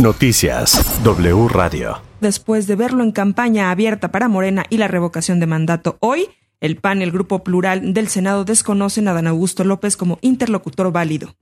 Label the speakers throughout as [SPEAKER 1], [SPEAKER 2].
[SPEAKER 1] Noticias W Radio.
[SPEAKER 2] Después de verlo en campaña abierta para Morena y la revocación de mandato hoy, el PAN el Grupo Plural del Senado desconocen a Dan Augusto López como interlocutor válido.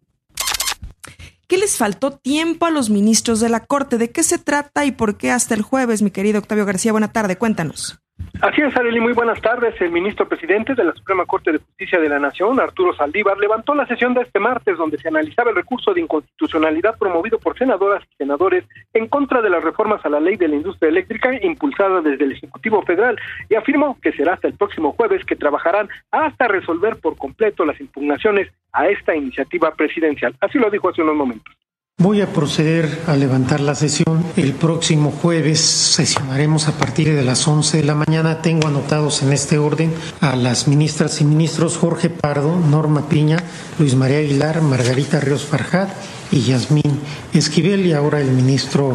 [SPEAKER 2] ¿Qué les faltó tiempo a los ministros de la Corte? ¿De qué se trata y por qué hasta el jueves, mi querido Octavio García? Buena tarde, cuéntanos.
[SPEAKER 3] Así es, Arely, muy buenas tardes. El ministro presidente de la Suprema Corte de Justicia de la Nación, Arturo Saldívar, levantó la sesión de este martes donde se analizaba el recurso de inconstitucionalidad promovido por senadoras y senadores en contra de las reformas a la ley de la industria eléctrica impulsada desde el Ejecutivo Federal y afirmó que será hasta el próximo jueves que trabajarán hasta resolver por completo las impugnaciones a esta iniciativa presidencial. Así lo dijo hace unos momentos.
[SPEAKER 4] Voy a proceder a levantar la sesión. El próximo jueves sesionaremos a partir de las 11 de la mañana. Tengo anotados en este orden a las ministras y ministros Jorge Pardo, Norma Piña, Luis María Aguilar, Margarita Ríos Farjat y Yasmín Esquivel y ahora el ministro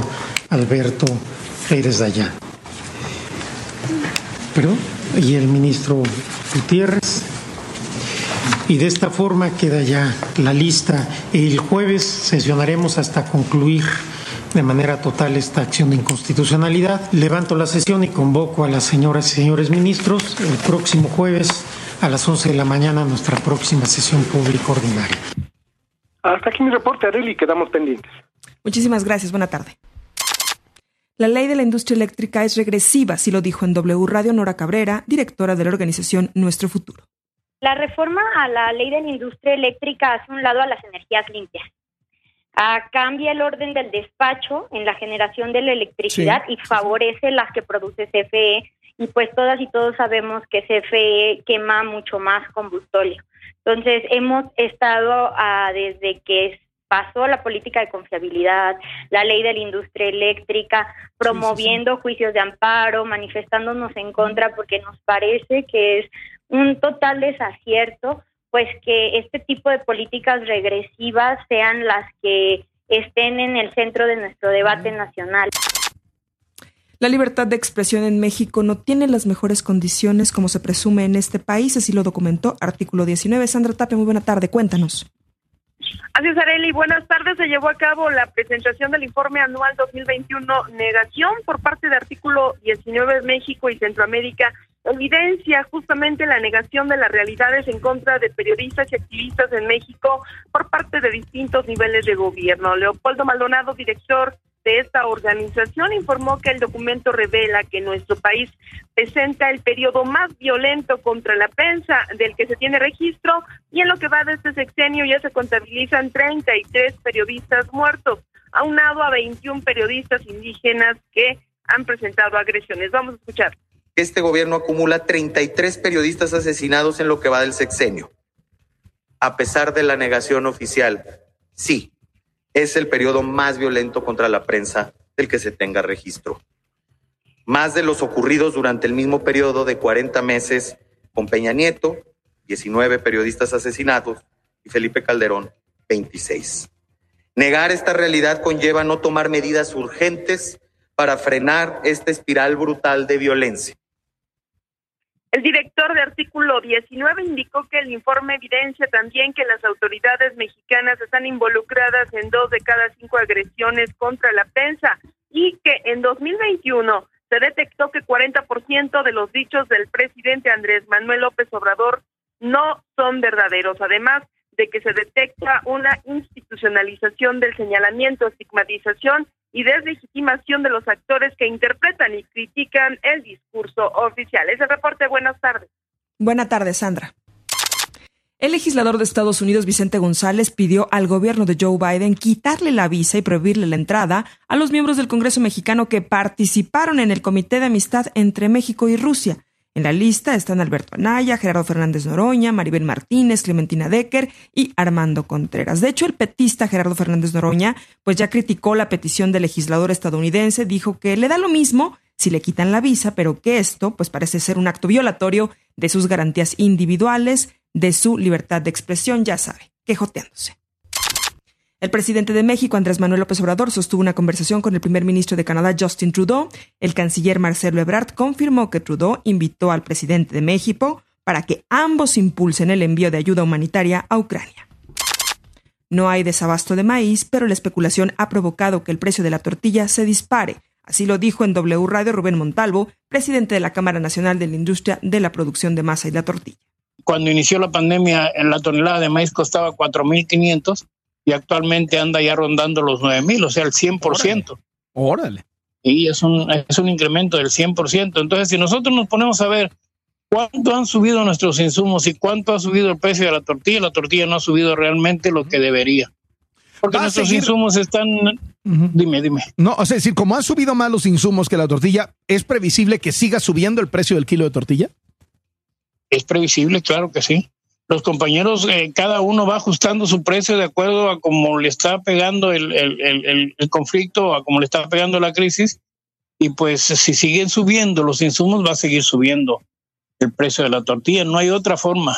[SPEAKER 4] Alberto Pérez Dayá. ¿Perdón? Y el ministro Gutiérrez y de esta forma queda ya la lista. El jueves sesionaremos hasta concluir de manera total esta acción de inconstitucionalidad. Levanto la sesión y convoco a las señoras y señores ministros el próximo jueves a las 11 de la mañana nuestra próxima sesión pública ordinaria.
[SPEAKER 3] Hasta aquí mi reporte, Areli, quedamos pendientes.
[SPEAKER 2] Muchísimas gracias. Buena tarde. La ley de la industria eléctrica es regresiva, así lo dijo en W Radio Nora Cabrera, directora de la organización Nuestro Futuro.
[SPEAKER 5] La reforma a la ley de la industria eléctrica hace un lado a las energías limpias. Ah, cambia el orden del despacho en la generación de la electricidad y favorece las que produce CFE. Y pues todas y todos sabemos que CFE quema mucho más combustorio. Entonces hemos estado ah, desde que pasó la política de confiabilidad, la ley de la industria eléctrica, promoviendo juicios de amparo, manifestándonos en contra porque nos parece que es un total desacierto, pues que este tipo de políticas regresivas sean las que estén en el centro de nuestro debate nacional.
[SPEAKER 2] La libertad de expresión en México no tiene las mejores condiciones como se presume en este país, así lo documentó artículo 19. Sandra Tapia, muy buena tarde, cuéntanos.
[SPEAKER 6] Así es, Areli. Buenas tardes. Se llevó a cabo la presentación del informe anual 2021 Negación por parte de artículo 19 México y Centroamérica evidencia justamente la negación de las realidades en contra de periodistas y activistas en México por parte de distintos niveles de gobierno. Leopoldo Maldonado, director de esta organización, informó que el documento revela que nuestro país presenta el periodo más violento contra la prensa del que se tiene registro y en lo que va de este sexenio ya se contabilizan 33 periodistas muertos, aunado a 21 periodistas indígenas que han presentado agresiones. Vamos a escuchar
[SPEAKER 7] este gobierno acumula 33 periodistas asesinados en lo que va del sexenio. A pesar de la negación oficial, sí, es el periodo más violento contra la prensa del que se tenga registro. Más de los ocurridos durante el mismo periodo de 40 meses con Peña Nieto, 19 periodistas asesinados, y Felipe Calderón, 26. Negar esta realidad conlleva no tomar medidas urgentes para frenar esta espiral brutal de violencia.
[SPEAKER 6] El director de artículo 19 indicó que el informe evidencia también que las autoridades mexicanas están involucradas en dos de cada cinco agresiones contra la prensa y que en 2021 se detectó que 40% de los dichos del presidente Andrés Manuel López Obrador no son verdaderos. Además, de que se detecta una institucionalización del señalamiento, estigmatización y deslegitimación de los actores que interpretan y critican el discurso oficial. Ese reporte, buenas tardes.
[SPEAKER 2] Buenas tardes, Sandra. El legislador de Estados Unidos, Vicente González, pidió al gobierno de Joe Biden quitarle la visa y prohibirle la entrada a los miembros del Congreso mexicano que participaron en el Comité de Amistad entre México y Rusia. En la lista están Alberto Anaya, Gerardo Fernández Noroña, Maribel Martínez, Clementina Decker y Armando Contreras. De hecho, el petista Gerardo Fernández Noroña, pues ya criticó la petición del legislador estadounidense, dijo que le da lo mismo si le quitan la visa, pero que esto, pues parece ser un acto violatorio de sus garantías individuales, de su libertad de expresión, ya sabe, quejoteándose. El presidente de México, Andrés Manuel López Obrador, sostuvo una conversación con el primer ministro de Canadá, Justin Trudeau. El canciller Marcelo Ebrard confirmó que Trudeau invitó al presidente de México para que ambos impulsen el envío de ayuda humanitaria a Ucrania. No hay desabasto de maíz, pero la especulación ha provocado que el precio de la tortilla se dispare. Así lo dijo en W Radio Rubén Montalvo, presidente de la Cámara Nacional de la Industria de la Producción de Masa y la Tortilla.
[SPEAKER 1] Cuando inició la pandemia, la tonelada de maíz costaba 4.500 y actualmente anda ya rondando los 9.000, o sea, el 100%.
[SPEAKER 8] Órale.
[SPEAKER 1] Y es un, es un incremento del 100%. Entonces, si nosotros nos ponemos a ver cuánto han subido nuestros insumos y cuánto ha subido el precio de la tortilla, la tortilla no ha subido realmente lo que debería. Porque nuestros insumos están... Dime, dime.
[SPEAKER 8] No, o sea, es decir, como han subido más los insumos que la tortilla, ¿es previsible que siga subiendo el precio del kilo de tortilla?
[SPEAKER 1] Es previsible, claro que sí. Los compañeros, eh, cada uno va ajustando su precio de acuerdo a cómo le está pegando el, el, el, conflicto, a cómo le está pegando la crisis. Y pues si siguen subiendo los insumos, va a seguir subiendo el precio de la tortilla. No hay otra forma.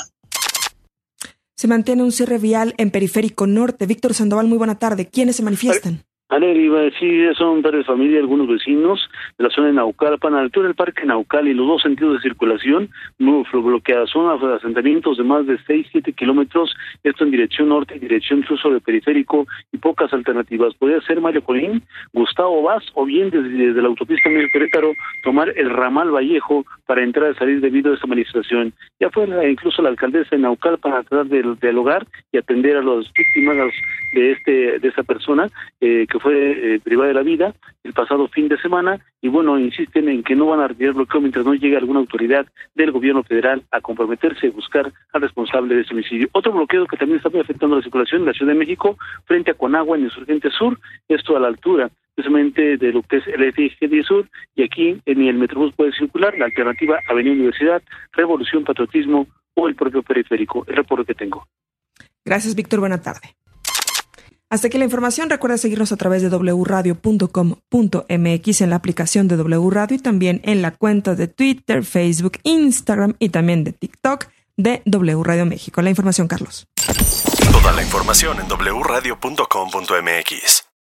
[SPEAKER 2] Se mantiene un cierre vial en Periférico Norte. Víctor Sandoval, muy buena tarde. ¿Quiénes se manifiestan?
[SPEAKER 9] Iba a decir, son varias familias, algunos vecinos de la zona de Naucalpan, a la altura del Parque Naucal y los dos sentidos de circulación, muy bloqueadas, son asentamientos de más de 6, 7 kilómetros, esto en dirección norte, en dirección incluso de periférico y pocas alternativas. Podría ser Mario Colín, Gustavo Vaz o bien desde, la autopista Miguel Querétaro tomar el ramal Vallejo para entrar y salir debido a esta manifestación. Ya fue incluso la alcaldesa de Naucalpan para tratar de dialogar y atender a las víctimas de este de esta persona eh, que fue eh, privada de la vida el pasado fin de semana y bueno, insisten en que no van a retirar bloqueo mientras no llegue alguna autoridad del gobierno federal a comprometerse a buscar al responsable de ese homicidio. Otro bloqueo que también está afectando la circulación en la Ciudad de México frente a Conagua en el Insurgente Sur, esto a la altura precisamente de lo que es el eje 10 Sur y aquí ni el Metrobús puede circular, la alternativa Avenida Universidad, Revolución, Patriotismo o el propio periférico. El reporte que tengo.
[SPEAKER 2] Gracias, Víctor. Buena tarde. Hasta aquí la información. Recuerda seguirnos a través de wradio.com.mx en la aplicación de W Radio y también en la cuenta de Twitter, Facebook, Instagram y también de TikTok de W Radio México. La información, Carlos.
[SPEAKER 10] Toda la información en wradio.com.mx.